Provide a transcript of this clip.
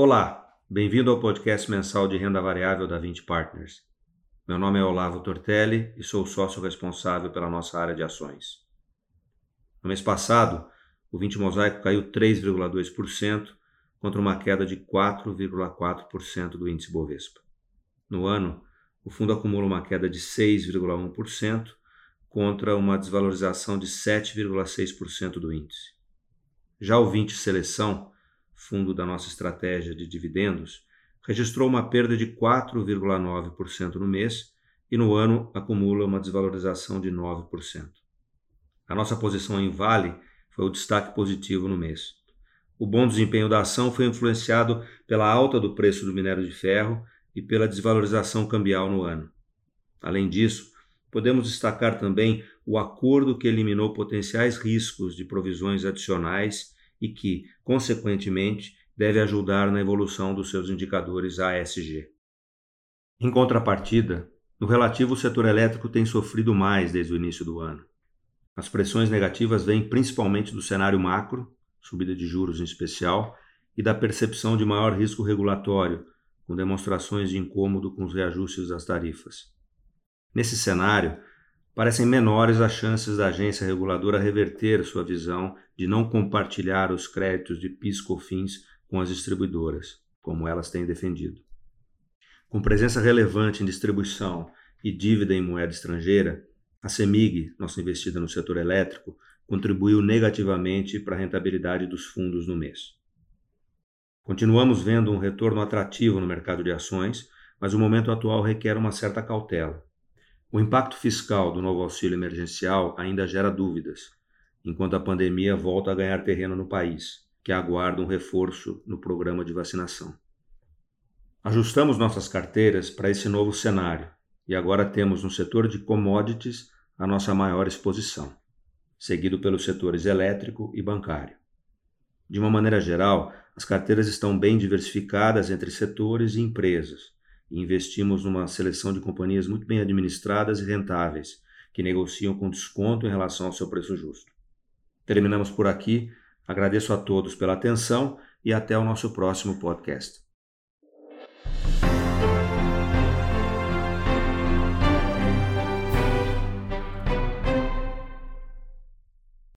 Olá, bem-vindo ao podcast mensal de renda variável da 20 Partners. Meu nome é Olavo Tortelli e sou sócio responsável pela nossa área de ações. No mês passado, o 20 Mosaico caiu 3,2% contra uma queda de 4,4% do índice Bovespa. No ano, o fundo acumula uma queda de 6,1% contra uma desvalorização de 7,6% do índice. Já o 20 Seleção fundo da nossa estratégia de dividendos, registrou uma perda de 4,9% no mês e no ano acumula uma desvalorização de 9%. A nossa posição em Vale foi o destaque positivo no mês. O bom desempenho da ação foi influenciado pela alta do preço do minério de ferro e pela desvalorização cambial no ano. Além disso, podemos destacar também o acordo que eliminou potenciais riscos de provisões adicionais e que, consequentemente, deve ajudar na evolução dos seus indicadores ASG. Em contrapartida, no relativo, o setor elétrico tem sofrido mais desde o início do ano. As pressões negativas vêm principalmente do cenário macro, subida de juros em especial, e da percepção de maior risco regulatório, com demonstrações de incômodo com os reajustes das tarifas. Nesse cenário, parecem menores as chances da agência reguladora reverter sua visão de não compartilhar os créditos de PIS/COFINS com as distribuidoras, como elas têm defendido. Com presença relevante em distribuição e dívida em moeda estrangeira, a CEMIG, nossa investida no setor elétrico, contribuiu negativamente para a rentabilidade dos fundos no mês. Continuamos vendo um retorno atrativo no mercado de ações, mas o momento atual requer uma certa cautela. O impacto fiscal do novo auxílio emergencial ainda gera dúvidas, enquanto a pandemia volta a ganhar terreno no país, que aguarda um reforço no programa de vacinação. Ajustamos nossas carteiras para esse novo cenário e agora temos no setor de commodities a nossa maior exposição, seguido pelos setores elétrico e bancário. De uma maneira geral, as carteiras estão bem diversificadas entre setores e empresas, e investimos numa seleção de companhias muito bem administradas e rentáveis, que negociam com desconto em relação ao seu preço justo. Terminamos por aqui. Agradeço a todos pela atenção e até o nosso próximo podcast.